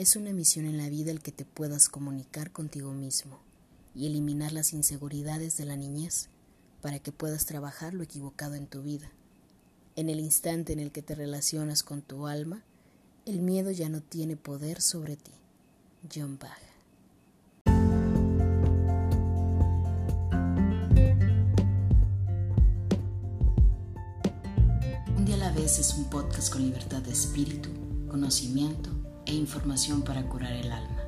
Es una misión en la vida el que te puedas comunicar contigo mismo y eliminar las inseguridades de la niñez para que puedas trabajar lo equivocado en tu vida. En el instante en el que te relacionas con tu alma, el miedo ya no tiene poder sobre ti. John Bach. Un día a la vez es un podcast con libertad de espíritu, conocimiento e información para curar el alma.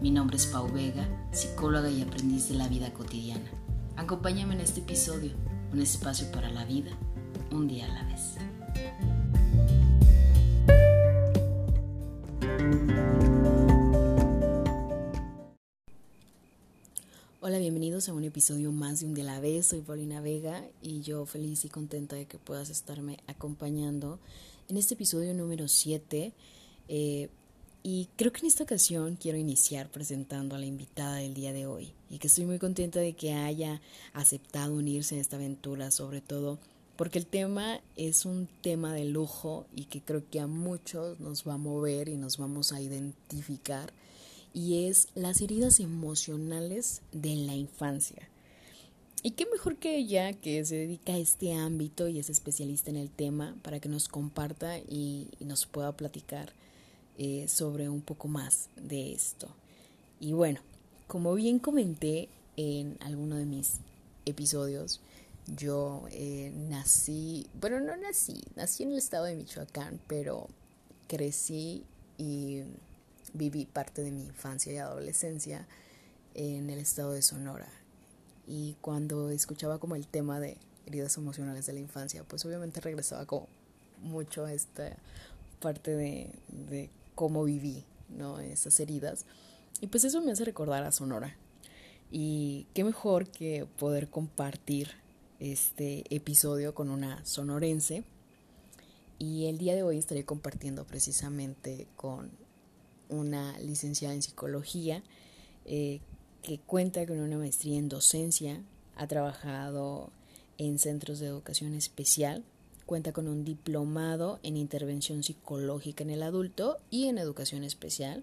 Mi nombre es Pau Vega, psicóloga y aprendiz de la vida cotidiana. Acompáñame en este episodio, un espacio para la vida, un día a la vez. Hola, bienvenidos a un episodio más de Un día a la vez. Soy Paulina Vega y yo feliz y contenta de que puedas estarme acompañando en este episodio número 7. Eh, y creo que en esta ocasión quiero iniciar presentando a la invitada del día de hoy y que estoy muy contenta de que haya aceptado unirse a esta aventura, sobre todo porque el tema es un tema de lujo y que creo que a muchos nos va a mover y nos vamos a identificar y es las heridas emocionales de la infancia. Y qué mejor que ella, que se dedica a este ámbito y es especialista en el tema, para que nos comparta y, nos pueda platicar eh, sobre un poco más de esto. Y bueno, como bien comenté en alguno de mis episodios, yo eh, nací, bueno, no nací, nací en el estado de Michoacán, pero crecí y viví parte de mi infancia y adolescencia en el estado de Sonora. Y cuando escuchaba como el tema de heridas emocionales de la infancia, pues obviamente regresaba como mucho a esta parte de, de cómo viví, ¿no? Esas heridas. Y pues eso me hace recordar a Sonora. Y qué mejor que poder compartir este episodio con una sonorense. Y el día de hoy estaré compartiendo precisamente con una licenciada en psicología eh, que cuenta con una maestría en docencia, ha trabajado en centros de educación especial, cuenta con un diplomado en intervención psicológica en el adulto y en educación especial.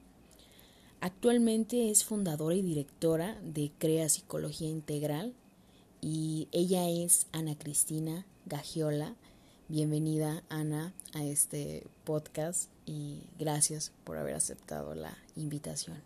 Actualmente es fundadora y directora de Crea Psicología Integral y ella es Ana Cristina Gagiola. Bienvenida Ana a este podcast y gracias por haber aceptado la invitación.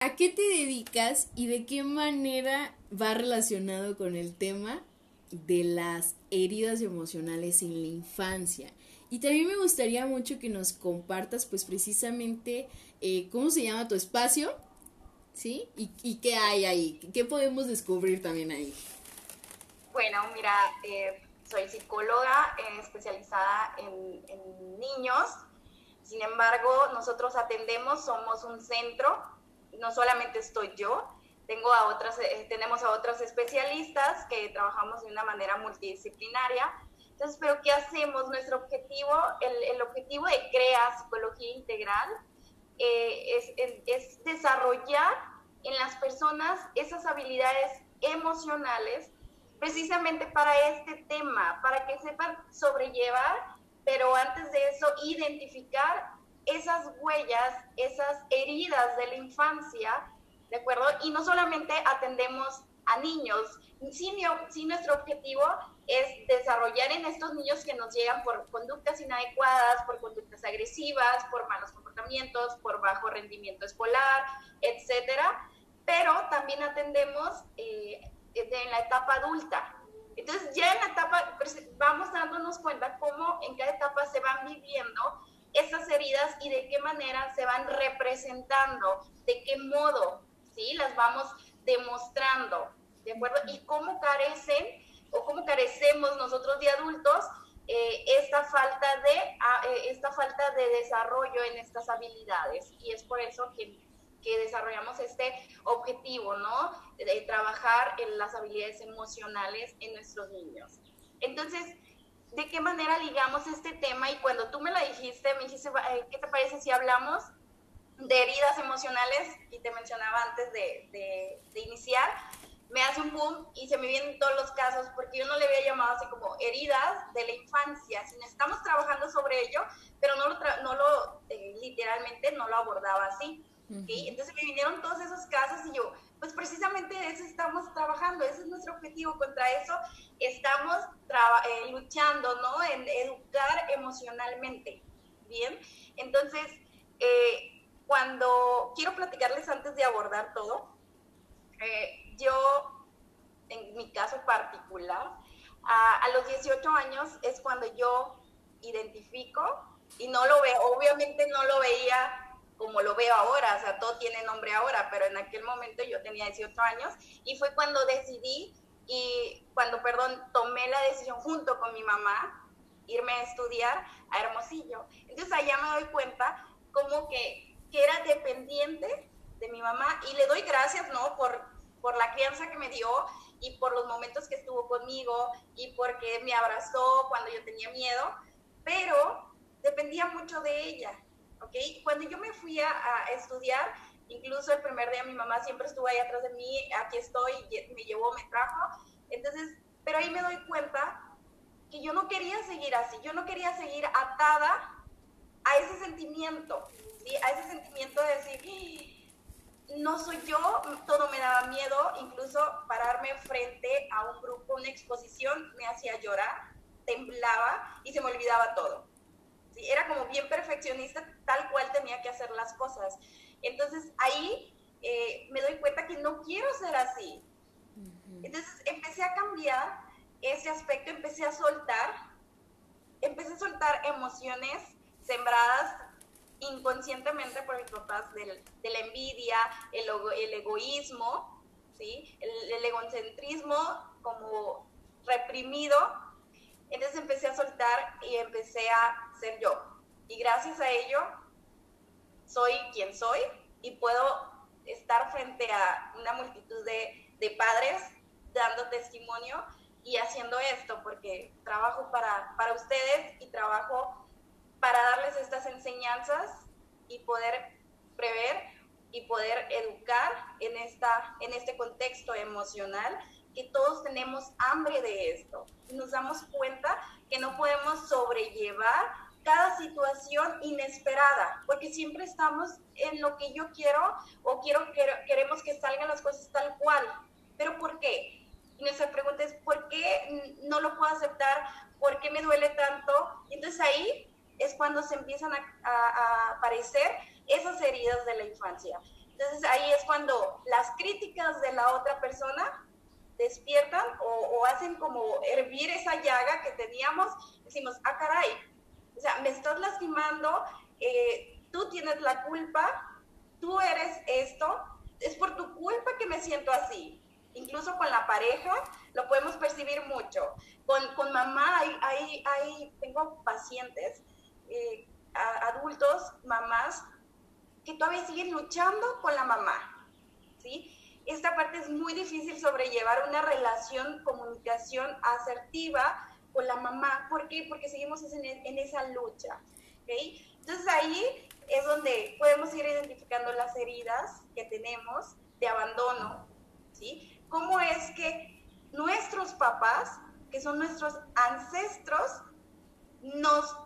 ¿A qué te dedicas y de qué manera va relacionado con el tema de las heridas emocionales en la infancia? Y también me gustaría mucho que nos compartas pues precisamente eh, cómo se llama tu espacio, ¿sí? Y, y, qué hay ahí, qué podemos descubrir también ahí. Bueno, mira, eh, soy psicóloga eh, especializada en, en niños sin embargo, nosotros atendemos, somos un centro, no solamente estoy yo, tengo a otras, eh, tenemos a otros especialistas que trabajamos de una manera multidisciplinaria. Entonces, ¿pero qué hacemos? Nuestro objetivo, el, el objetivo de CREA, Psicología Integral, eh, es, es desarrollar en las personas esas habilidades emocionales precisamente para este tema, para que sepan sobrellevar pero antes de eso, identificar esas huellas, esas heridas de la infancia, ¿de acuerdo? Y no solamente atendemos a niños, si, nuestro objetivo es desarrollar en estos niños que nos llegan por conductas inadecuadas, por conductas agresivas, por malos comportamientos, por bajo rendimiento escolar, etcétera, pero también atendemos eh, en la etapa adulta, entonces ya en la etapa vamos dándonos cuenta cómo en cada etapa se van viviendo esas heridas y de qué manera se van representando, de qué modo, ¿sí? Las vamos demostrando, ¿de acuerdo? Y cómo carecen o cómo carecemos nosotros de adultos eh, esta, falta de, ah, eh, esta falta de desarrollo en estas habilidades. Y es por eso que que desarrollamos este objetivo, ¿no? De trabajar en las habilidades emocionales en nuestros niños. Entonces, ¿de qué manera ligamos este tema? Y cuando tú me la dijiste, me dijiste, ¿qué te parece si hablamos de heridas emocionales? Y te mencionaba antes de, de, de iniciar, me hace un boom y se me vienen todos los casos porque yo no le había llamado así como heridas de la infancia, sino estamos trabajando sobre ello, pero no lo, no lo eh, literal emocionalmente no lo abordaba así. Entonces me vinieron todos esos casos y yo, pues precisamente de eso estamos trabajando, ese es nuestro objetivo, contra eso estamos eh, luchando, ¿no? En educar emocionalmente, ¿bien? Entonces, eh, cuando quiero platicarles antes de abordar todo, eh, yo, en mi caso particular, a, a los 18 años es cuando yo identifico y no lo veo, obviamente no lo veía como lo veo ahora, o sea, todo tiene nombre ahora, pero en aquel momento yo tenía 18 años y fue cuando decidí y cuando, perdón, tomé la decisión junto con mi mamá irme a estudiar a Hermosillo. Entonces allá me doy cuenta como que, que era dependiente de mi mamá y le doy gracias, ¿no? Por, por la crianza que me dio y por los momentos que estuvo conmigo y porque me abrazó cuando yo tenía miedo, pero dependía mucho de ella. ¿ok? Cuando yo me fui a, estudiar, incluso el primer día mi mamá siempre estuvo ahí atrás de mí, aquí estoy, me llevó, me trajo. Entonces, pero ahí me doy cuenta que yo no quería seguir así, yo no quería seguir atada a ese sentimiento, ¿sí? A ese sentimiento de decir, no soy yo, todo me daba miedo, incluso pararme frente a un grupo, una exposición, me hacía llorar, temblaba y se me olvidaba todo era como bien perfeccionista, tal cual tenía que hacer las cosas. Entonces ahí eh, me doy cuenta que no quiero ser así. Entonces empecé a cambiar ese aspecto, empecé a soltar, empecé a soltar emociones sembradas inconscientemente por mis papás de la envidia, el, el egoísmo, ¿sí? el, el egocentrismo como reprimido. Entonces empecé a soltar y empecé a ser yo. Y gracias a ello soy quien soy y puedo estar frente a una multitud de, de padres dando testimonio y haciendo esto, porque trabajo para, para ustedes y trabajo para darles estas enseñanzas y poder prever y poder educar en, esta, en este contexto emocional que todos tenemos hambre de esto. Y nos damos cuenta que no podemos sobrellevar cada situación inesperada, porque siempre estamos en lo que yo quiero o quiero, queremos que salgan las cosas tal cual. Pero ¿por qué? Y nuestra pregunta es, ¿por qué no lo puedo aceptar? ¿Por qué me duele tanto? entonces ahí es cuando se empiezan a, aparecer esas heridas de la infancia. Entonces ahí es cuando las críticas de la otra persona despiertan o, o hacen como hervir esa llaga que teníamos. Decimos, ah, caray, o sea, me estás lastimando, eh, tú tienes la culpa, tú eres esto, es por tu culpa que me siento así. Incluso con la pareja lo podemos percibir mucho. Con, con mamá, hay, hay, hay, tengo pacientes, eh, adultos, mamás, que todavía siguen luchando con la mamá. ¿sí? Esta parte es muy difícil sobrellevar una relación, comunicación asertiva con la mamá. ¿Por qué? Porque seguimos en, esa lucha. ¿okay? Entonces ahí es donde podemos ir identificando las heridas que tenemos de abandono. ¿sí? ¿Cómo es que nuestros papás, que son nuestros ancestros, nos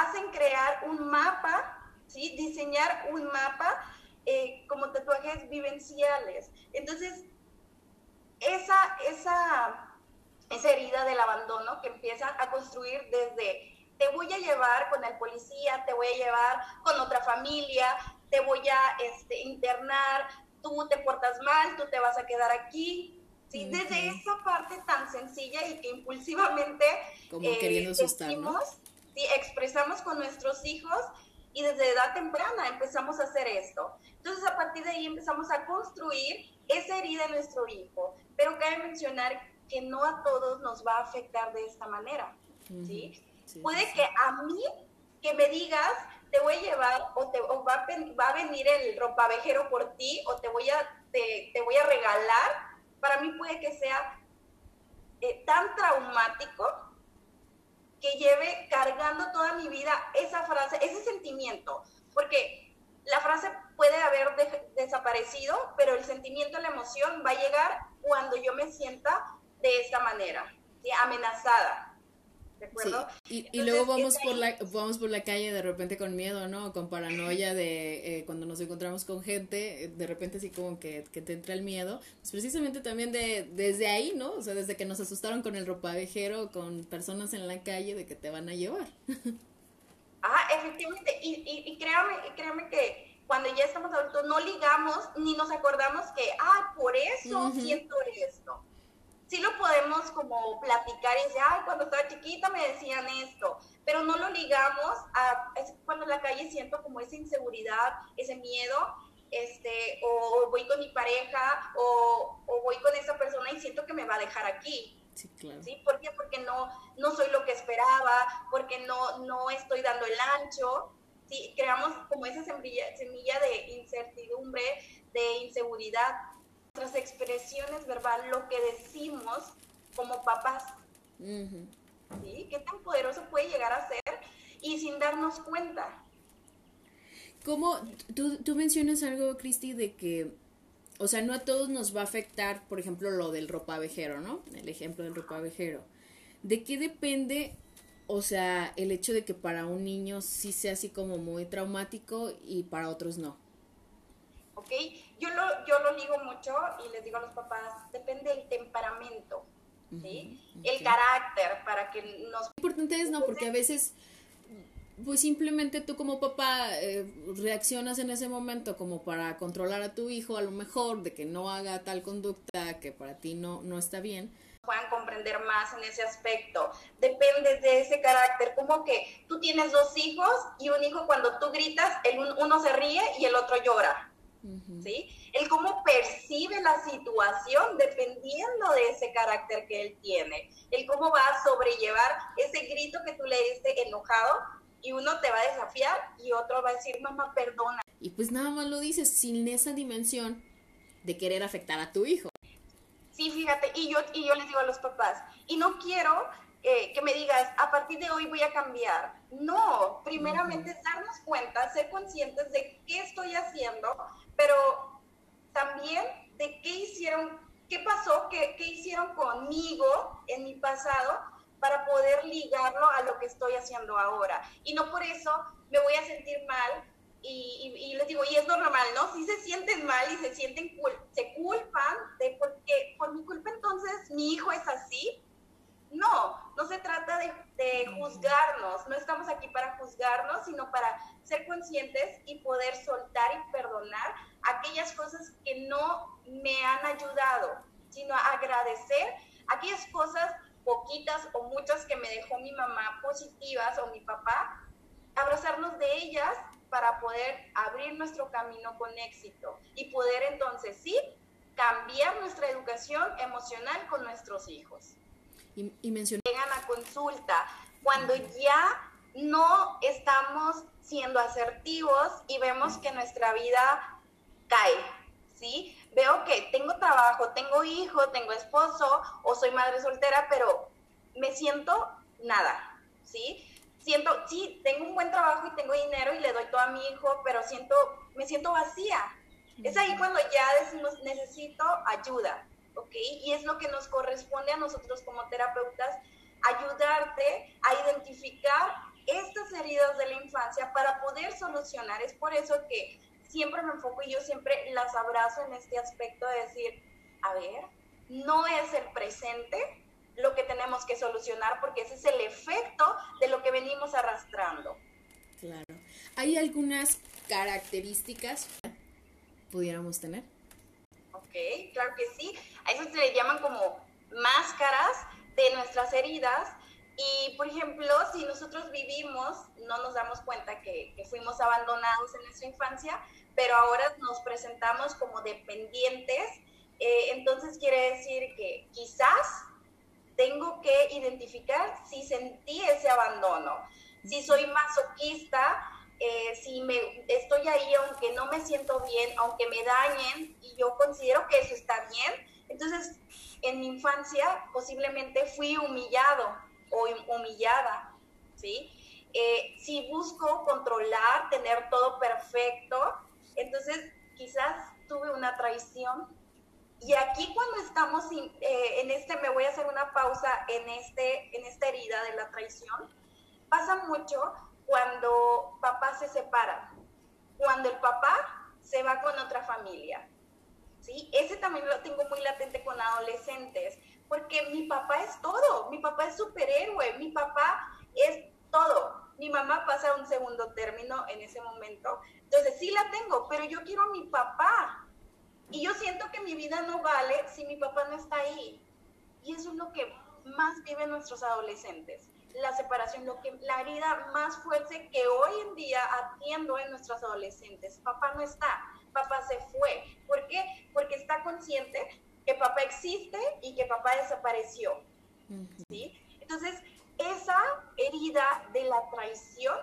hacen crear un mapa, ¿sí? diseñar un mapa eh, como tatuajes vivenciales. Entonces, esa, esa esa herida del abandono que empiezan a construir desde te voy a llevar con el policía, te voy a llevar con otra familia, te voy a este, internar, tú te portas mal, tú te vas a quedar aquí. ¿sí? Desde esa parte tan sencilla y que impulsivamente Como eh, queriendo decimos, ¿sí? expresamos con nuestros hijos y desde edad temprana empezamos a hacer esto. Entonces a partir de ahí empezamos a construir esa herida en nuestro hijo. Pero cabe mencionar que no a todos nos va a afectar de esta manera, ¿sí? Puede que a mí, que me digas, te voy a llevar o, te, va, a, va, a, venir el ropavejero por ti o te voy a, te, te voy a regalar, para mí puede que sea eh, tan traumático que lleve cargando toda mi vida esa frase, ese sentimiento, porque la frase puede haber desaparecido, pero el sentimiento, la emoción va a llegar cuando yo me sienta de esta manera, amenazada. ¿De acuerdo? Sí. Y, luego vamos por, la, vamos por la calle de repente con miedo, ¿no? Con paranoia de eh, cuando nos encontramos con gente, de repente así como que, que, te entra el miedo. Pues precisamente también de, desde ahí, ¿no? O sea, desde que nos asustaron con el ropavejero, con personas en la calle de que te van a llevar. Ah, efectivamente, y, y, y créame, créame que cuando ya estamos adultos no ligamos ni nos acordamos que, ah, por eso siento esto sí lo podemos como platicar y decir, ay, cuando estaba chiquita me decían esto, pero no lo ligamos a cuando en la calle siento como esa inseguridad, ese miedo, este, o voy con mi pareja, o, o voy con esa persona y siento que me va a dejar aquí. Sí, claro. ¿Sí? ¿Por qué? Porque no, no soy lo que esperaba, porque no, no estoy dando el ancho. ¿sí? Creamos como esa semilla, semilla de incertidumbre, de inseguridad nuestras expresiones verbal, lo que decimos como papás. ¿Sí? ¿Qué tan poderoso puede llegar a ser y sin darnos cuenta? ¿Cómo? Tú, tú mencionas algo, Cristi, de que, o sea, no a todos nos va a afectar, por ejemplo, lo del ropavejero, ¿no? El ejemplo del ropavejero. ¿De qué depende, o sea, el hecho de que para un niño sí sea así como muy traumático y para otros no? ¿Ok? Yo lo, yo lo ligo mucho y les digo a los papás, depende del temperamento, ¿sí? El carácter para que nos... Importante es, ¿no? Porque a veces, pues simplemente tú como papá eh, reaccionas en ese momento como para controlar a tu hijo a lo mejor, de que no haga tal conducta que para ti no, no está bien puedan comprender más en ese aspecto. Depende de ese carácter, como que tú tienes dos hijos y un hijo cuando tú gritas, el uno se ríe y el otro llora. ¿Sí? El cómo percibe la situación dependiendo de ese carácter que él tiene. El cómo va a sobrellevar ese grito que tú le diste enojado y uno te va a desafiar y otro va a decir, mamá, perdona. Y pues nada más lo dices sin esa dimensión de querer afectar a tu hijo. Sí, fíjate, y yo, y yo les digo a los papás, y no quiero eh, que me digas, a partir de hoy voy a cambiar. No, primeramente darnos cuenta, ser conscientes de qué estoy haciendo pero también de qué hicieron, qué pasó, qué, qué hicieron conmigo en mi pasado para poder ligarlo a lo que estoy haciendo ahora. Y no por eso me voy a sentir mal y, y, les digo, y es normal, ¿no? Si se sienten mal y se sienten, se culpan de porque por mi culpa entonces mi hijo es así, no, no se trata de, juzgarnos, no estamos aquí para juzgarnos, sino para ser conscientes y poder soltar y perdonar aquellas cosas que no me han ayudado, sino agradecer aquellas cosas poquitas o muchas que me dejó mi mamá positivas o mi papá, abrazarnos de ellas para poder abrir nuestro camino con éxito y poder entonces sí cambiar nuestra educación emocional con nuestros hijos. Y, y Llegan a consulta cuando ya no estamos siendo asertivos y vemos que nuestra vida cae, ¿sí? Veo que tengo trabajo, tengo hijo, tengo esposo o soy madre soltera, pero me siento nada, ¿sí? Siento, sí, tengo un buen trabajo y tengo dinero y le doy todo a mi hijo, pero siento, me siento vacía. Es ahí cuando ya decimos, necesito ayuda. ¿Ok? Y es lo que nos corresponde a nosotros como terapeutas, ayudarte a identificar estas heridas de la infancia para poder solucionar. Es por eso que siempre me enfoco y yo siempre las abrazo en este aspecto de decir, a ver, no es el presente lo que tenemos que solucionar porque ese es el efecto de lo que venimos arrastrando. Claro. ¿Hay algunas características que pudiéramos tener? Claro que sí. A eso se le llaman como máscaras de nuestras heridas. Y, por ejemplo, si nosotros vivimos, no nos damos cuenta que, fuimos abandonados en nuestra infancia, pero ahora nos presentamos como dependientes, eh, entonces quiere decir que quizás tengo que identificar si sentí ese abandono. Si soy masoquista, eh, si me estoy ahí aunque no me siento bien, aunque me dañen y yo considero que eso está bien, entonces en mi infancia posiblemente fui humillado o humillada, ¿sí? Eh, si busco controlar, tener todo perfecto, entonces quizás tuve una traición Y aquí cuando estamos eh, en este, me voy a hacer una pausa en, este, en esta herida de la traición, pasa mucho cuando papá se separa, cuando el papá se va con otra familia. ¿sí? Ese también lo tengo muy latente con adolescentes, porque mi papá es todo, mi papá es superhéroe, mi papá es todo. Mi mamá pasa un segundo término en ese momento, entonces sí la tengo, pero yo quiero a mi papá, y yo siento que mi vida no vale si mi papá no está ahí. Y eso es lo que más viven nuestros adolescentes. La separación, lo que, la herida más fuerte que hoy en día atiendo en nuestros adolescentes. Papá no está, papá se fue. ¿Por qué? Porque está consciente que papá existe y que papá desapareció. ¿sí? Entonces, esa herida de la traición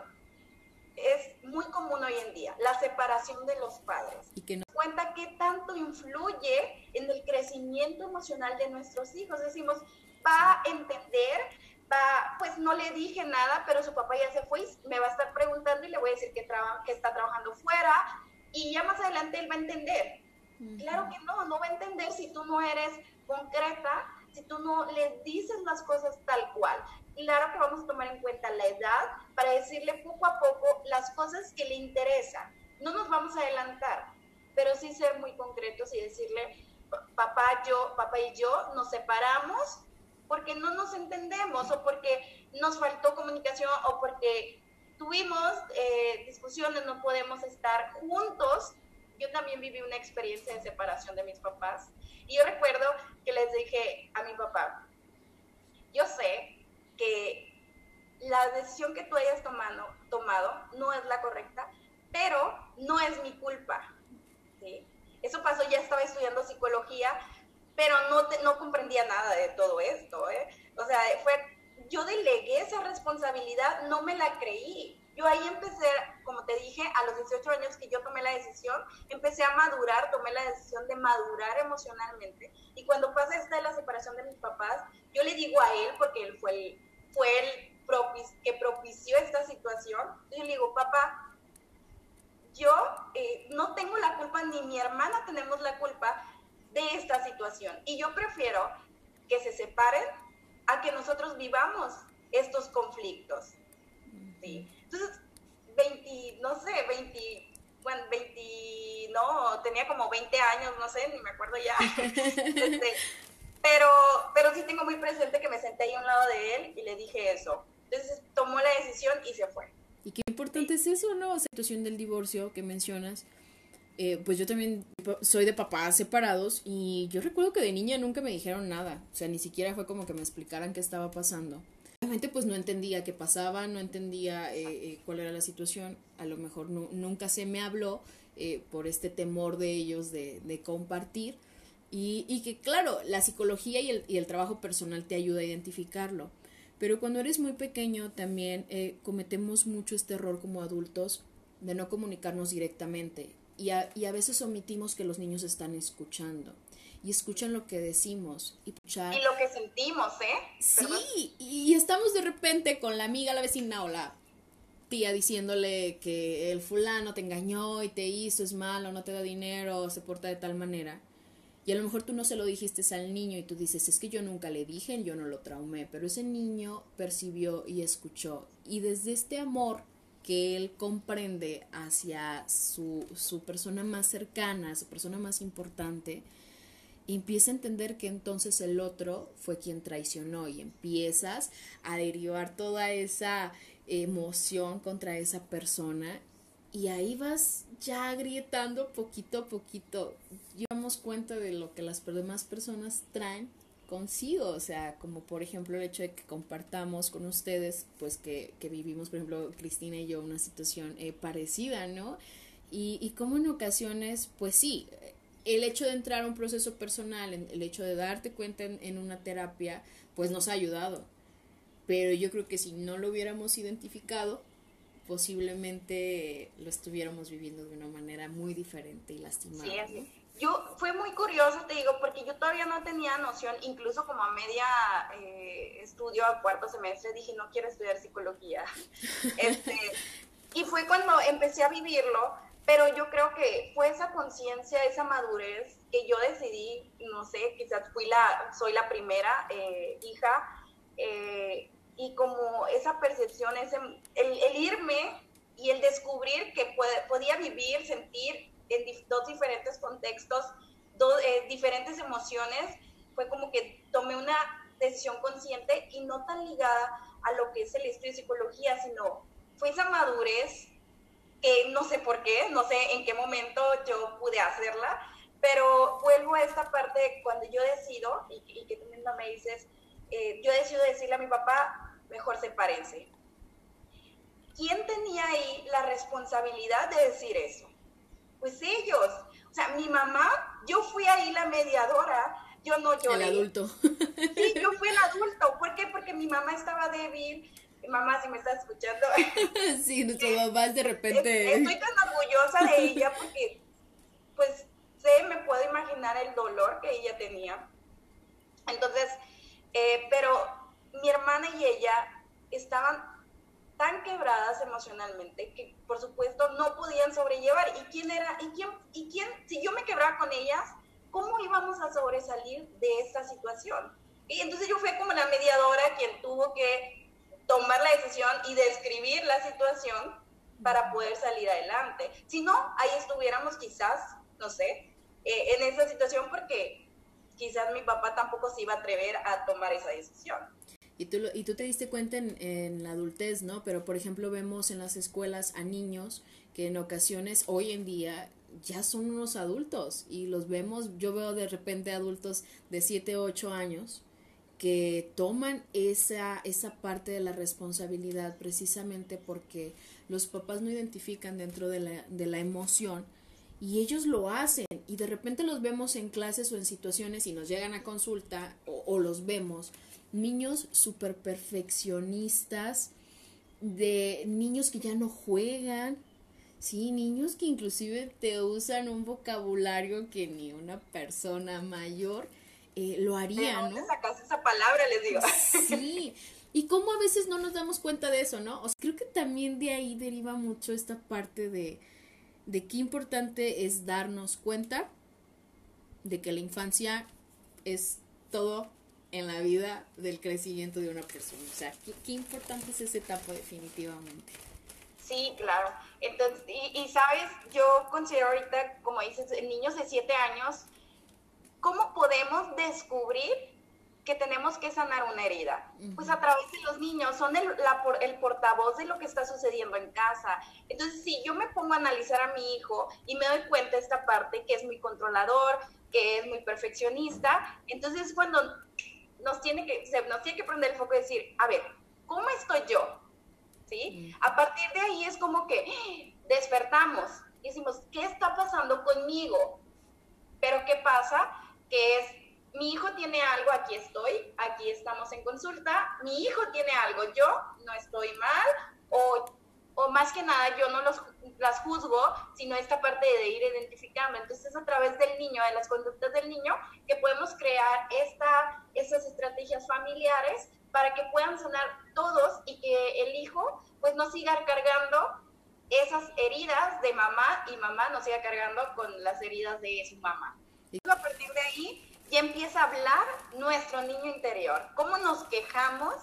es muy común hoy en día, la separación de los padres. Y que no... cuenta qué tanto influye en el crecimiento emocional de nuestros hijos. Decimos, va a entender, va, pues no le dije nada, pero su papá ya se fue y me va a estar preguntando y le voy a decir que, que está trabajando fuera y ya más adelante él va a entender. Claro que no, no va a entender si tú no eres concreta, si tú no le dices las cosas tal cual. Claro que vamos a tomar en cuenta la edad para decirle poco a poco las cosas que le interesan. No nos vamos a adelantar, pero sí ser muy concretos y decirle, papá, yo, papá y yo nos separamos porque no nos entendemos o porque nos faltó comunicación o porque tuvimos eh, discusiones, no podemos estar juntos. Yo también viví una experiencia de separación de mis papás y yo recuerdo que les dije a mi papá, yo sé que la decisión que tú hayas tomado, tomado no es la correcta, pero no es mi culpa. ¿sí? Eso pasó, ya estaba estudiando psicología, pero no, no comprendía nada de todo esto. ¿eh? O sea, fue, yo delegué esa responsabilidad, no me la creí. Yo ahí empecé, como te dije, a los 18 años que yo tomé la decisión, empecé a madurar, tomé la decisión de madurar emocionalmente. Y cuando pasa esta de la separación de mis papás, yo le digo a él, porque él fue el, fue el que propició esta situación, yo le digo, papá, yo eh, no tengo la culpa, ni mi hermana tenemos la culpa esta situación. Y yo prefiero que se separen a que nosotros vivamos estos conflictos. ¿sí? Entonces, 20, no sé, 20, bueno, 20, no, tenía como 20 años, no sé, ni me acuerdo ya. Este, pero, pero sí tengo muy presente que me senté ahí a un lado de él y le dije eso. Entonces tomó la decisión y se fue. Y qué importante es eso, ¿no? La situación del divorcio que mencionas. Eh, pues yo también soy de papás separados y yo recuerdo que de niña nunca me dijeron nada. O sea, ni siquiera fue como que me explicaran qué estaba pasando. Realmente pues no entendía qué pasaba, no entendía eh, eh, cuál era la situación. A lo mejor nunca se me habló por este temor de ellos de, de compartir. Y, y, que claro, la psicología y el, y el trabajo personal te ayuda a identificarlo. Pero cuando eres muy pequeño también eh, cometemos mucho este error como adultos de no comunicarnos directamente y a, y a, veces omitimos que los niños están escuchando y escuchan lo que decimos y, y lo que sentimos, ¿eh? Sí, y estamos de repente con la amiga, la vecina o la tía diciéndole que el fulano te engañó y te hizo, es malo, no te da dinero, se porta de tal manera. Y a lo mejor tú no se lo dijiste al niño y tú dices, es que yo nunca le dije, yo no lo traumé, pero ese niño percibió y escuchó. Y desde este amor que él comprende hacia su, su persona más cercana, su persona más importante, empieza a entender que entonces el otro fue quien traicionó y empiezas a derivar toda esa emoción contra esa persona y ahí vas ya agrietando poquito a poquito. Llevamos cuenta de lo que las demás personas traen consigo, o sea, como por ejemplo el hecho de que compartamos con ustedes, pues que, que vivimos, por ejemplo, Cristina y yo una situación eh, parecida, ¿no? Y, y como en ocasiones, pues sí, el hecho de entrar a un proceso personal, el hecho de darte cuenta en, en una terapia, pues nos ha ayudado. Pero yo creo que si no lo hubiéramos identificado, posiblemente lo estuviéramos viviendo de una manera muy diferente y lastimada. Sí, así. Yo fue muy curioso, te digo, porque yo todavía no tenía noción, incluso como a media eh, estudio, a cuarto semestre, dije, no quiero estudiar psicología. este, y fue cuando empecé a vivirlo, pero yo creo que fue esa conciencia, esa madurez que yo decidí, no sé, quizás fui la, soy la primera eh, hija, eh, y como esa percepción, ese, el, irme y el descubrir que podía vivir, sentir en dos diferentes contextos, eh, diferentes emociones, fue como que tomé una decisión consciente y no tan ligada a lo que es el estudio de psicología, sino fue esa madurez que no sé por qué, no sé en qué momento yo pude hacerla, pero vuelvo a esta parte cuando yo decido, y, que tú misma me dices, eh, yo decido decirle a mi papá, mejor sepárense. ¿Quién tenía ahí la responsabilidad de decir eso? Pues ellos. O sea, mi mamá, yo fui ahí la mediadora, yo no lloré. El adulto. Sí, yo fui el adulto. ¿Por qué? Porque mi mamá estaba débil, mamá, si me estás escuchando. sí, nuestras mamás de repente. Estoy tan orgullosa de ella porque, pues, sé, me puedo imaginar el dolor que ella tenía. Entonces, eh, pero mi hermana y ella estaban tan quebradas emocionalmente que por supuesto no podían sobrellevar. ¿Y quién era? ¿Y quién? ¿Y quién? Si yo me quebraba con ellas, ¿cómo íbamos a sobresalir de esta situación? Y entonces yo fui como la mediadora quien tuvo que tomar la decisión y describir la situación para poder salir adelante. Si no, ahí estuviéramos quizás, no sé, eh, en esa situación porque quizás mi papá tampoco se iba a atrever a tomar esa decisión. Y tú, y tú te diste cuenta en, la adultez, ¿no? Pero, por ejemplo, vemos en las escuelas a niños que en ocasiones, hoy en día, ya son unos adultos y los vemos, yo veo de repente adultos de 7, 8 años que toman esa, esa parte de la responsabilidad precisamente porque los papás no identifican dentro de la, de la emoción y ellos lo hacen y de repente los vemos en clases o en situaciones y nos llegan a consulta o, los vemos niños súper perfeccionistas de niños que ya no juegan Sí, niños que inclusive te usan un vocabulario que ni una persona mayor eh, lo haría, ¿no? sacaste esa palabra, les digo. Sí, y cómo a veces no nos damos cuenta de eso, ¿no? O sea, creo que también de ahí deriva mucho esta parte de, de qué importante es darnos cuenta de que la infancia es todo en la vida del crecimiento de una persona. O sea, qué, importante es esa etapa definitivamente. Sí, claro. Entonces, y, y, sabes, yo considero ahorita, como dices, niños de 7 años ¿cómo podemos descubrir que tenemos que sanar una herida? Pues a través de los niños, son el, el, portavoz de lo que está sucediendo en casa. Entonces, si yo me pongo a analizar a mi hijo y me doy cuenta de esta parte que es muy controlador, que es muy perfeccionista, entonces cuando nos tiene que, se, nos tiene que prender el foco y decir, a ver, ¿cómo estoy yo? ¿Sí? A partir de ahí es como que ¡ah! despertamos y decimos, ¿qué está pasando conmigo? Pero ¿qué pasa? que es, mi hijo tiene algo, aquí estoy, aquí estamos en consulta, mi hijo tiene algo, yo no estoy mal, o, o más que nada yo no los, las juzgo, sino esta parte de ir identificando. Entonces, a través del niño, de las conductas del niño, que podemos crear esta, esas estrategias familiares para que puedan sanar todos y que el hijo pues no siga cargando esas heridas de mamá y mamá no siga cargando con las heridas de su mamá. Y a partir de ahí ya empieza a hablar nuestro niño interior. ¿Cómo nos quejamos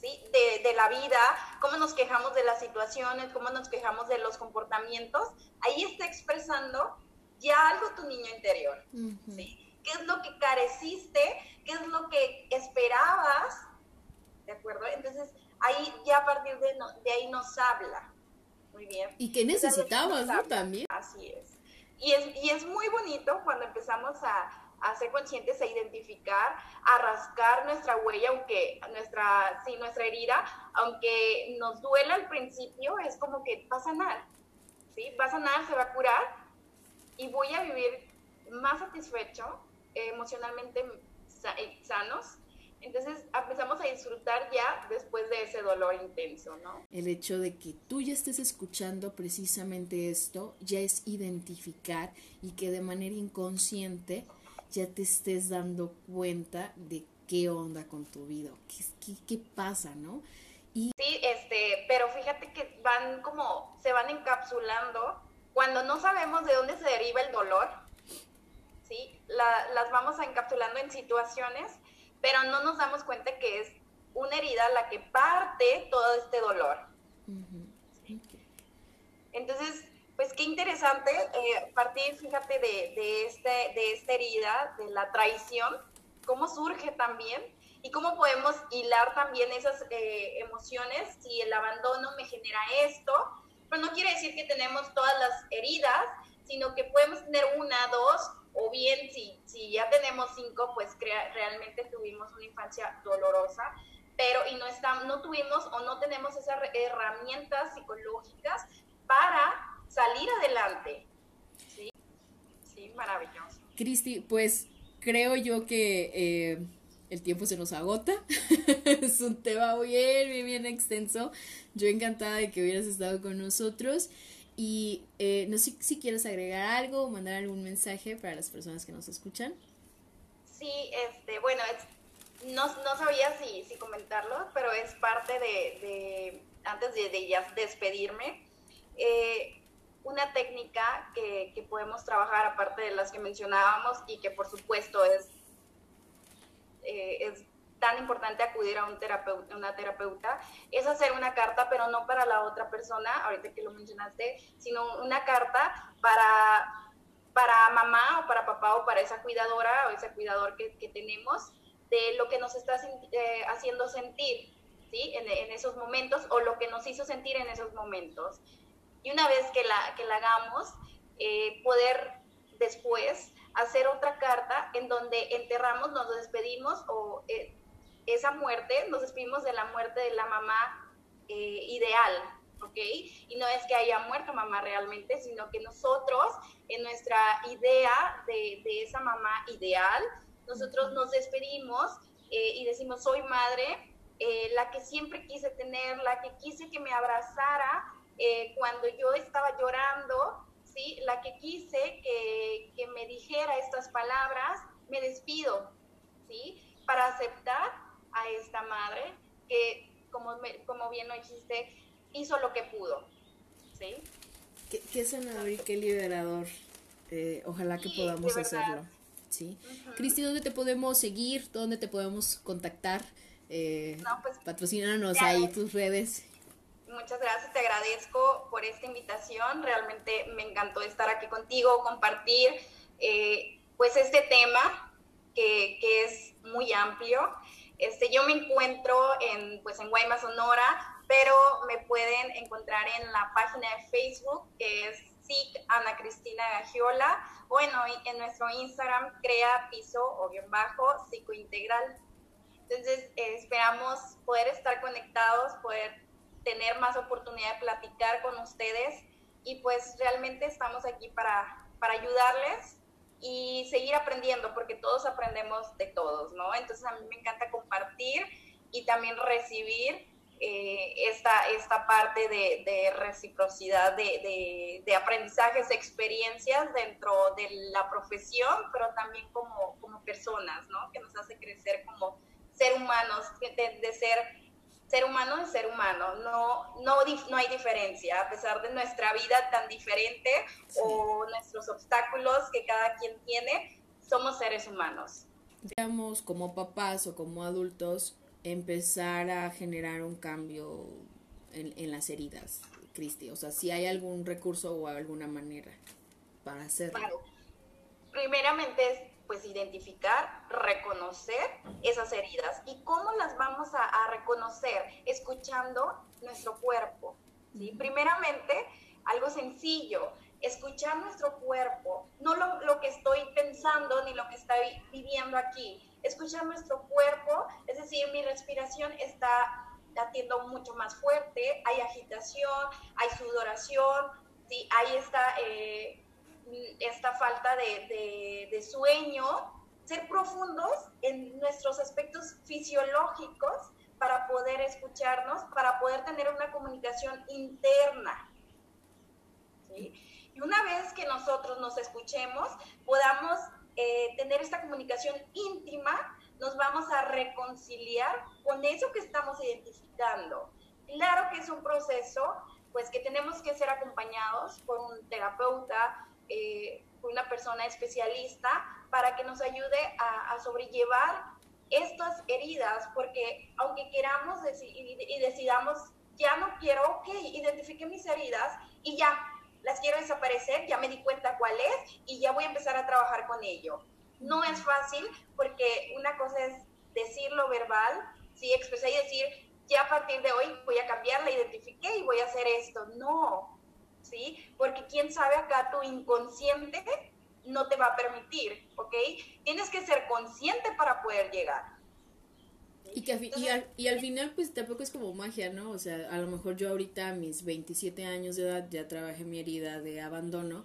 ¿sí? de, la vida? ¿Cómo nos quejamos de las situaciones? ¿Cómo nos quejamos de los comportamientos? Ahí está expresando ya algo tu niño interior. ¿sí? ¿Qué es lo que careciste? ¿Qué es lo que esperabas? ¿De acuerdo? Entonces, ahí ya a partir de, de ahí nos habla. Muy bien. Y qué necesitabas, ¿no? También. Así es. Y es, y es muy bonito cuando empezamos a, a ser conscientes, a identificar, a rascar nuestra huella, aunque nuestra, sí, nuestra herida, aunque nos duela al principio, es como que va a sanar, ¿sí? Va a sanar, se va a curar y voy a vivir más satisfecho, emocionalmente sanos entonces empezamos a disfrutar ya después de ese dolor intenso, ¿no? El hecho de que tú ya estés escuchando precisamente esto, ya es identificar y que de manera inconsciente ya te estés dando cuenta de qué onda con tu vida, qué, qué, pasa, ¿no? Y... Sí, este, pero fíjate que van como, se van encapsulando cuando no sabemos de dónde se deriva el dolor, ¿sí? las vamos encapsulando en situaciones, pero no nos damos cuenta que es una herida la que parte todo este dolor. Entonces, pues qué interesante eh, partir, fíjate, de, este, de esta herida, de la traición, cómo surge también y cómo podemos hilar también esas eh, emociones. Si el abandono me genera esto, pero no quiere decir que tenemos todas las heridas, sino que podemos tener una, dos, o bien si, si ya tenemos cinco, pues realmente tuvimos una infancia dolorosa, pero y no, estamos, no tuvimos o no tenemos esas herramientas psicológicas para salir adelante. Sí, sí maravilloso. Cristi, pues creo yo que... Eh, el tiempo se nos agota. es un tema bien, bien, bien extenso. Yo encantada de que hubieras estado con nosotros. Y eh, no sé si quieres agregar algo o mandar algún mensaje para las personas que nos escuchan. Sí, este, bueno, no, no, sabía si, si, comentarlo, pero es parte de, antes de, ya despedirme, eh, una técnica que, que podemos trabajar aparte de las que mencionábamos y que por supuesto es eh, es tan importante acudir a un terapeuta, una terapeuta, es hacer una carta, pero no para la otra persona, ahorita que lo mencionaste, sino una carta para, para mamá o para papá o para esa cuidadora o ese cuidador que, que tenemos de lo que nos está eh, haciendo sentir, ¿sí? En, en, esos momentos o lo que nos hizo sentir en esos momentos. Y una vez que la, que la hagamos, eh, poder después hacer otra carta en donde enterramos, nos despedimos o eh, esa muerte, nos despedimos de la muerte de la mamá eh, ideal, ¿ok? Y no es que haya muerto mamá realmente, sino que nosotros, en nuestra idea de, de esa mamá ideal, nosotros nos despedimos y decimos, soy madre, la que siempre quise tener, la que quise que me abrazara cuando yo estaba llorando, la que quise que, me dijera estas palabras, me despido, ¿sí? Para aceptar a esta madre que, como, como bien lo dijiste, hizo lo que pudo, ¿sí? Qué, sanador y qué liberador. Eh, ojalá que podamos hacerlo. ¿sí? Cristi, ¿dónde te podemos seguir? ¿Dónde te podemos contactar? Eh, no, pues, patrocínanos ahí tus redes muchas gracias, te agradezco por esta invitación, realmente me encantó estar aquí contigo, compartir eh, pues este tema que, que, es muy amplio. Este, yo me encuentro en, pues en Guaymas, Sonora, pero me pueden encontrar en la página de Facebook que es SIC Ana Cristina Gagiola, o en, nuestro Instagram crea piso o bien bajo psicointegral. Entonces, eh, esperamos poder estar conectados, poder tener más oportunidad de platicar con ustedes y pues realmente estamos aquí para, para ayudarles y seguir aprendiendo porque todos aprendemos de todos, ¿no? Entonces a mí me encanta compartir y también recibir eh, esta, esta parte de, de reciprocidad, de, de, de, aprendizajes, experiencias dentro de la profesión, pero también como, como personas, ¿no? Que nos hace crecer como ser humanos, de ser ser humano es ser humano, no, no, no hay diferencia, a pesar de nuestra vida tan diferente o nuestros obstáculos que cada quien tiene, somos seres humanos. Digamos, como papás o como adultos, empezar a generar un cambio en, en las heridas, Cristi, o sea, si hay algún recurso o alguna manera para hacerlo. Claro. Primeramente pues identificar, reconocer esas heridas. ¿Y cómo las vamos a, reconocer? Escuchando nuestro cuerpo. ¿sí? Primeramente, algo sencillo, escuchar nuestro cuerpo, no lo, lo, que estoy pensando ni lo que estoy viviendo aquí, escuchar nuestro cuerpo, es decir, mi respiración está latiendo mucho más fuerte, hay agitación, hay sudoración, ¿sí? ahí está eh, esta falta de, sueño, ser profundos en nuestros aspectos fisiológicos para poder escucharnos, para poder tener una comunicación interna. Y una vez que nosotros nos escuchemos, podamos eh, tener esta comunicación íntima, nos vamos a reconciliar con eso que estamos identificando. Claro que es un proceso, pues que tenemos que ser acompañados por un terapeuta, eh, una persona especialista, para que nos ayude a, sobrellevar estas heridas, porque aunque queramos y decidamos, ya no quiero, ok, identifique mis heridas y ya, las quiero desaparecer, ya me di cuenta cuál es y ya voy a empezar a trabajar con ello. No es fácil porque una cosa es decirlo verbal, sí, expresar y decir, ya a partir de hoy voy a cambiar, la identifiqué y voy a hacer esto. No, ¿sí? Porque quién sabe acá tu inconsciente no te va a permitir, ¿ok? Tienes que ser consciente para poder llegar. Y, que, y, al, y al final, pues tampoco es como magia, ¿no? O sea, a lo mejor yo ahorita a mis 27 años de edad ya trabajé mi herida de abandono,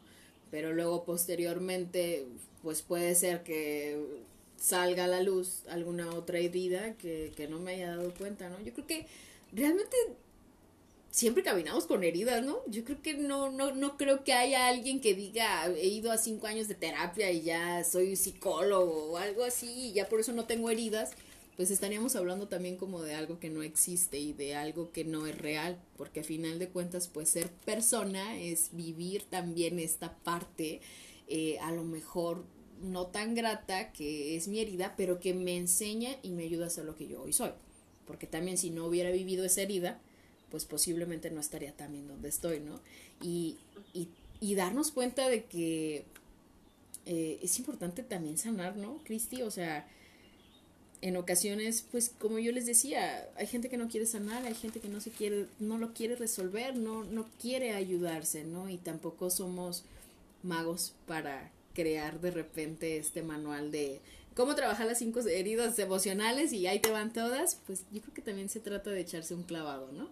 pero luego posteriormente, pues puede ser que salga a la luz alguna otra herida que, que no me haya dado cuenta, ¿no? Yo creo que realmente siempre caminamos con heridas, ¿no? Yo creo que no, no, no creo que haya alguien que diga, he ido a cinco años de terapia y ya soy psicólogo o algo así y ya por eso no tengo heridas pues estaríamos hablando también como de algo que no existe y de algo que no es real, porque a final de cuentas, pues ser persona es vivir también esta parte, eh, a lo mejor no tan grata, que es mi herida, pero que me enseña y me ayuda a ser lo que yo hoy soy. Porque también si no hubiera vivido esa herida, pues posiblemente no estaría también donde estoy, ¿no? Y, y, y darnos cuenta de que eh, es importante también sanar, ¿no, Cristi? O sea, en ocasiones, pues como yo les decía, hay gente que no quiere sanar, hay gente que no se quiere, no lo quiere resolver, no, no quiere ayudarse, ¿no? Y tampoco somos magos para crear de repente este manual de cómo trabajar las cinco heridas emocionales y ahí te van todas, pues yo creo que también se trata de echarse un clavado, ¿no?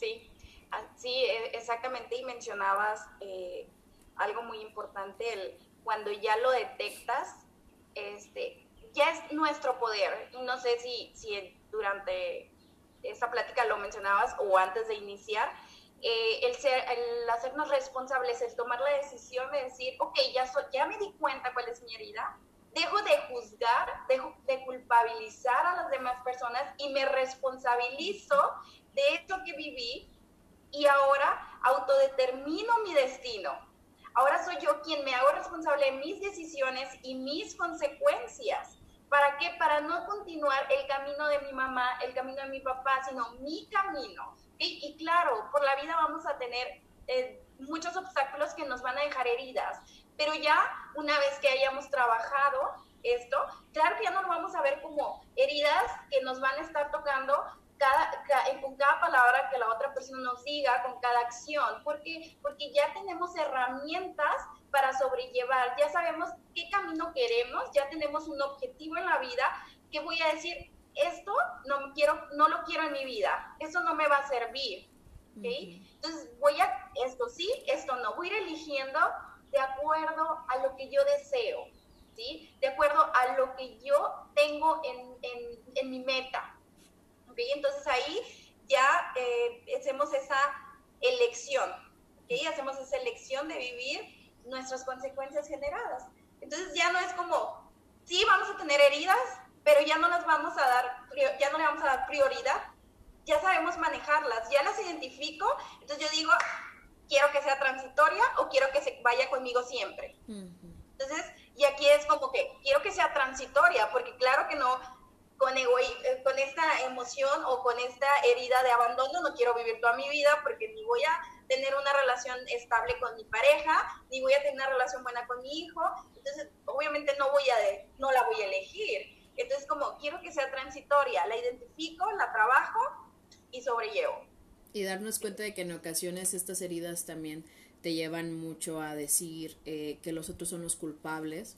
Sí, ah, sí, e, exactamente, y mencionabas eh, algo muy importante, el, cuando ya lo detectas, este, ya es nuestro poder. Y no sé si, si durante esta plática lo mencionabas o antes de iniciar, eh, el, ser, el hacernos responsables, el tomar la decisión de decir, ok, ya, ya me di cuenta cuál es mi herida, dejo de juzgar, dejo de culpabilizar a las demás personas y me responsabilizo de esto que viví y ahora autodetermino mi destino. Ahora soy yo quien me hago responsable de mis decisiones y mis consecuencias. ¿Para qué? Para no continuar el camino de mi mamá, el camino de mi papá, sino mi camino. Y claro, por la vida vamos a tener eh, muchos obstáculos que nos van a dejar heridas, pero ya una vez que hayamos trabajado esto, claro que ya no lo vamos a ver como heridas que nos van a estar tocando cada, con cada palabra que la otra persona nos diga, con cada acción, porque, porque ya tenemos herramientas para sobrellevar, ya sabemos qué camino queremos, ya tenemos un objetivo en la vida, que voy a decir, esto no, quiero, no lo quiero en mi vida, esto no me va a servir. ¿okay? Entonces voy a, esto sí, esto no, voy a ir eligiendo de acuerdo a lo que yo deseo, ¿sí? de acuerdo a lo que yo tengo en, en, en mi meta. ¿Okay? Entonces ahí ya eh, hacemos esa elección, ¿okay? hacemos esa elección de vivir nuestras consecuencias generadas. Entonces ya no es como, sí, vamos a tener heridas, pero ya no las vamos a dar, ya no le vamos a dar prioridad, ya sabemos manejarlas, ya las identifico, entonces yo digo, quiero que sea transitoria o quiero que se vaya conmigo siempre. Entonces, y aquí es como que quiero que sea transitoria, porque claro que no, con, eh, con esta emoción o con esta herida de abandono no quiero vivir toda mi vida porque ni voy a tener una relación estable con mi pareja, ni voy a tener una relación buena con mi hijo, entonces obviamente no voy a no la voy a elegir. Entonces como quiero que sea transitoria, la identifico, la trabajo y sobrellevo. Y darnos cuenta de que en ocasiones estas heridas también te llevan mucho a decir eh, que los otros son los culpables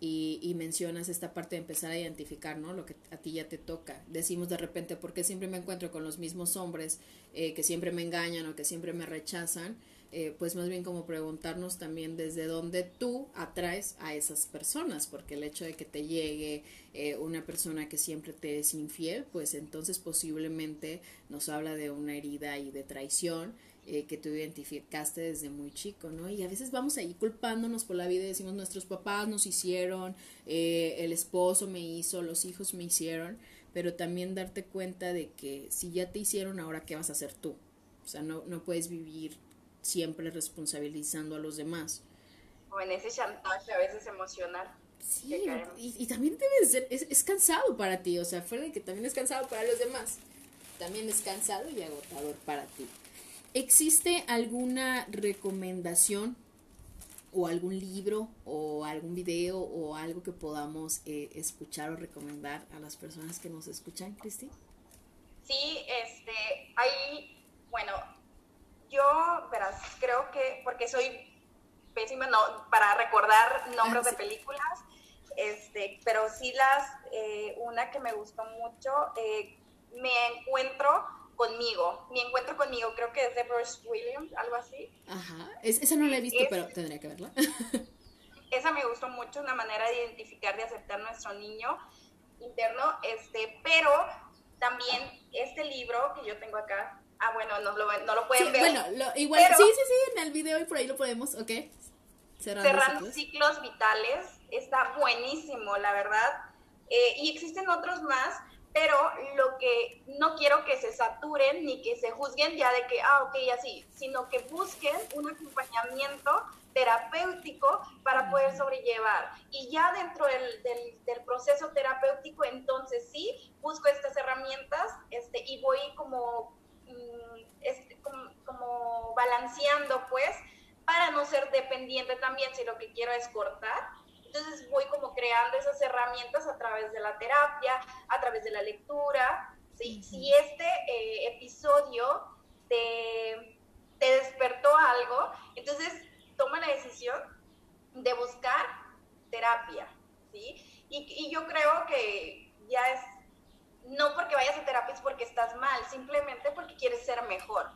y, y, mencionas esta parte de empezar a identificar, ¿no? Lo que a ti ya te toca. Decimos de repente, ¿por qué siempre me encuentro con los mismos hombres eh, que siempre me engañan o que siempre me rechazan? Eh, pues más bien como preguntarnos también desde dónde tú atraes a esas personas, porque el hecho de que te llegue eh, una persona que siempre te es infiel, pues entonces posiblemente nos habla de una herida y de traición eh, que tú identificaste desde muy chico, ¿no? Y a veces vamos ahí culpándonos por la vida y decimos, nuestros papás nos hicieron, eh, el esposo me hizo, los hijos me hicieron, pero también darte cuenta de que si ya te hicieron, ahora qué vas a hacer tú. sea, no, no puedes vivir siempre responsabilizando a los demás. O en ese chantaje a veces emocional. Sí, y, también debe ser, es, es, cansado para ti, o sea, fuera de que también es cansado para los demás, también es cansado y agotador para ti. ¿Existe alguna recomendación o algún libro o algún video o algo que podamos eh, escuchar o recomendar a las personas que nos escuchan, Cristi? Sí, este, hay, bueno, yo, verás, creo que, porque soy pésima no, para recordar nombres ah, de películas, este, pero sí las, eh, una que me gustó mucho, eh, me encuentro conmigo, mi encuentro conmigo, creo que es de Bruce Williams, algo así. Ajá, esa no la he visto, pero tendría que verla. esa me gustó mucho, una manera de identificar, de aceptar nuestro niño interno, este, pero también este libro que yo tengo acá, ah, bueno, no lo, no lo pueden ver. Bueno, igual, sí, sí, sí, en el video y por ahí lo podemos, ok. Cerrando, ciclos. vitales, está buenísimo, la verdad. Eh, y existen otros más, pero lo que no quiero que se saturen ni que se juzguen ya de que, ah, ok, así, sino que busquen un acompañamiento terapéutico para poder sobrellevar. Y ya dentro del, del, proceso terapéutico, entonces sí, busco estas herramientas este, y voy como, mm, este, como, como balanceando, pues, para no ser dependiente también si lo que quiero es cortar entonces voy como creando esas herramientas a través de la terapia, a través de la lectura. ¿sí? Si este eh, episodio te, te despertó algo, entonces toma la decisión de buscar terapia. ¿sí? Y, y yo creo que ya es, no porque vayas a terapia es porque estás mal, simplemente porque quieres ser mejor.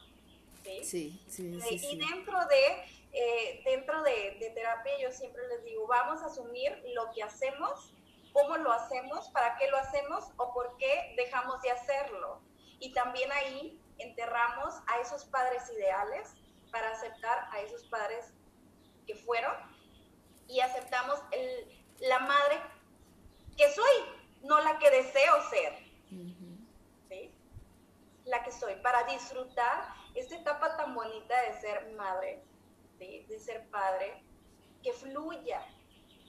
Sí, sí, sí. sí y dentro de eh, dentro de, terapia yo siempre les digo, vamos a asumir lo que hacemos, cómo lo hacemos, para qué lo hacemos o por qué dejamos de hacerlo. Y también ahí enterramos a esos padres ideales para aceptar a esos padres que fueron y aceptamos la madre que soy, no la que deseo ser. ¿sí? La que soy, para disfrutar esta etapa tan bonita de ser madre de, ser padre, que fluya,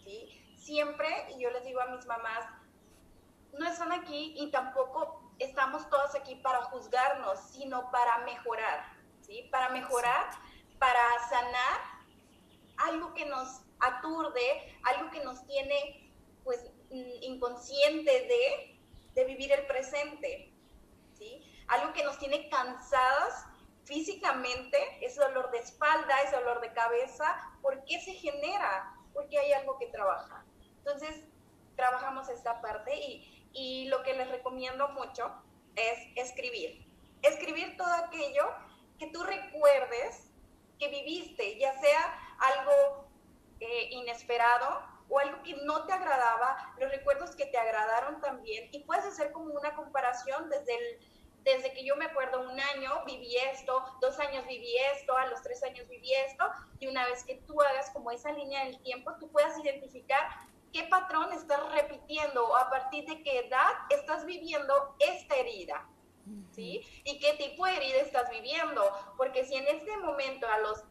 ¿sí? Siempre, y yo les digo a mis mamás, no están aquí y tampoco estamos todos aquí para juzgarnos, sino para mejorar, ¿sí? Para mejorar, para sanar algo que nos aturde, algo que nos tiene, pues, inconsciente de, de vivir el presente, ¿sí? Algo que nos tiene cansadas físicamente, ese dolor de espalda, ese dolor de cabeza, ¿por qué se genera? Porque hay algo que trabajar. Entonces, trabajamos esta parte y, y lo que les recomiendo mucho es escribir. Escribir todo aquello que tú recuerdes que viviste, ya sea algo eh, inesperado o algo que no te agradaba, los recuerdos que te agradaron también, y puedes hacer como una comparación desde el desde que yo me acuerdo un año viví esto, dos años viví esto, a los tres años viví esto, y una vez que tú hagas como esa línea del tiempo, tú puedas identificar qué patrón estás repitiendo o a partir de qué edad estás viviendo esta herida. ¿Sí? Y qué tipo de herida estás viviendo, porque si en este momento a los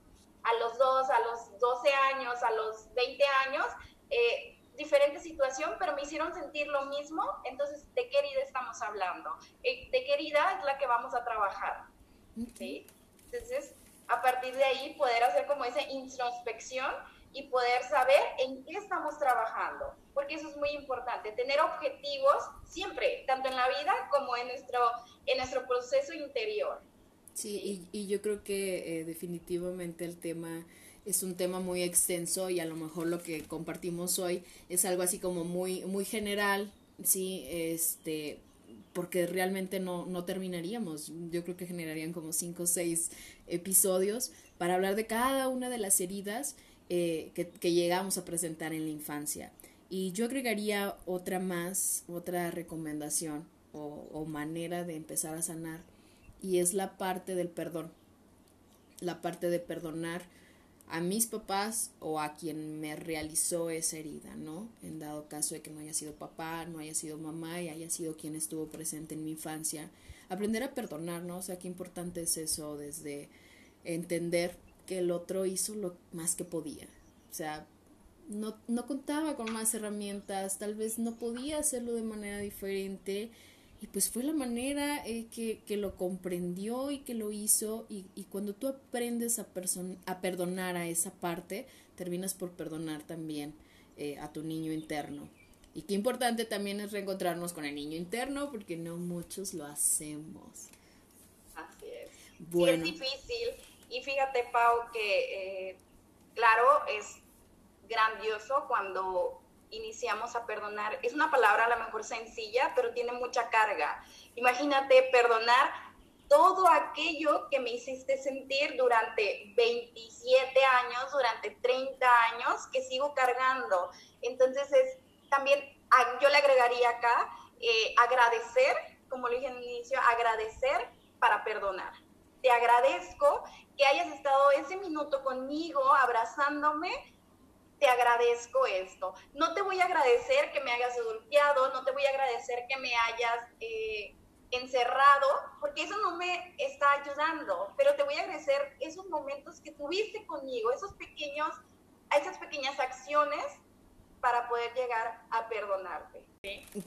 a los dos, a los 12 años, a los 20 años, eh, diferente situación, pero me hicieron sentir lo mismo, entonces, ¿de qué herida estamos hablando? Eh, ¿De qué herida es la que vamos a trabajar? ¿Sí? Entonces, a partir de ahí, poder hacer como esa introspección y poder saber en qué estamos trabajando, porque eso es muy importante, tener objetivos siempre, tanto en la vida como en nuestro, en nuestro proceso interior. Sí, Y, y, yo creo que eh, definitivamente el tema es un tema muy extenso y a lo mejor lo que compartimos hoy es algo así como muy, muy general, sí, este, porque realmente no, no terminaríamos. Yo creo que generarían como cinco o seis episodios para hablar de cada una de las heridas eh, que, que llegamos a presentar en la infancia. Y yo agregaría otra más, otra recomendación o, o manera de empezar a sanar, y es la parte del perdón. La parte de perdonar a mis papás o a quien me realizó esa herida, ¿no? En dado caso de que no haya sido papá, no haya sido mamá y haya sido quien estuvo presente en mi infancia, aprender a perdonar, ¿no? O sea, qué importante es eso desde entender que el otro hizo lo más que podía. O sea, no, no contaba con más herramientas, tal vez no podía hacerlo de manera diferente y pues fue la manera eh, que, que, lo comprendió y que lo hizo y, y cuando tú aprendes a, a perdonar a esa parte, terminas por perdonar también eh, a tu niño interno. Y qué importante también es reencontrarnos con el niño interno porque no muchos lo hacemos. Así es. Bueno. es difícil y fíjate Pau que eh, claro es grandioso cuando iniciamos a perdonar. Es una palabra a lo mejor sencilla, pero tiene mucha carga. Imagínate perdonar todo aquello que me hiciste sentir durante 27 años, durante 30 años, que sigo cargando. Entonces es también, yo le agregaría acá, eh, agradecer, como le dije en el inicio, agradecer para perdonar. Te agradezco que hayas estado ese minuto conmigo, abrazándome, te agradezco esto. No te voy a agradecer que me hayas golpeado, no te voy a agradecer que me hayas eh, encerrado, porque eso no me está ayudando, pero te voy a agradecer esos momentos que tuviste conmigo, esos pequeños, esas pequeñas acciones para poder llegar a perdonarte.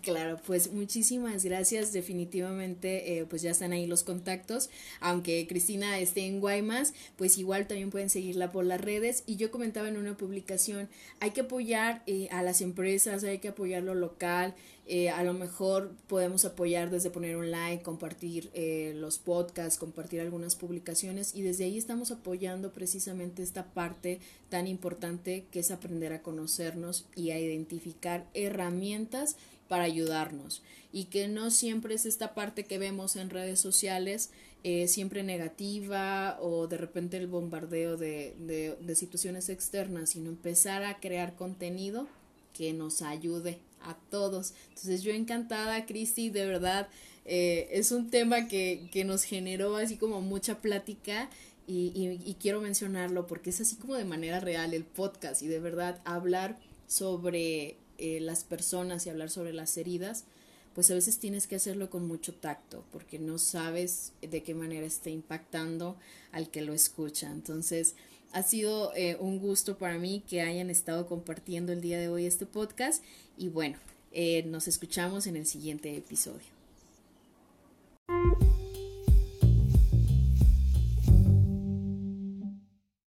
Claro, pues muchísimas gracias. Definitivamente, eh, pues ya están ahí los contactos. Aunque Cristina esté en Guaymas, pues igual también pueden seguirla por las redes. Y yo comentaba en una publicación, hay que apoyar eh, a las empresas, hay que apoyar lo local. Eh, a lo mejor podemos apoyar desde poner un like, compartir eh, los podcasts, compartir algunas publicaciones y desde ahí estamos apoyando precisamente esta parte tan importante que es aprender a conocernos y a identificar herramientas para ayudarnos. Y que no siempre es esta parte que vemos en redes sociales eh, siempre negativa o de repente el bombardeo de, de, de situaciones externas, sino empezar a crear contenido que nos ayude a todos. Entonces yo encantada, Cristi, de verdad, eh, es un tema que, que, nos generó así como mucha plática y, y, quiero mencionarlo porque es así como de manera real el podcast y de verdad hablar sobre eh, las personas y hablar sobre las heridas, pues a veces tienes que hacerlo con mucho tacto porque no sabes de qué manera está impactando al que lo escucha. Entonces, ha sido eh, un gusto para mí que hayan estado compartiendo el día de hoy este podcast y bueno, eh, nos escuchamos en el siguiente episodio.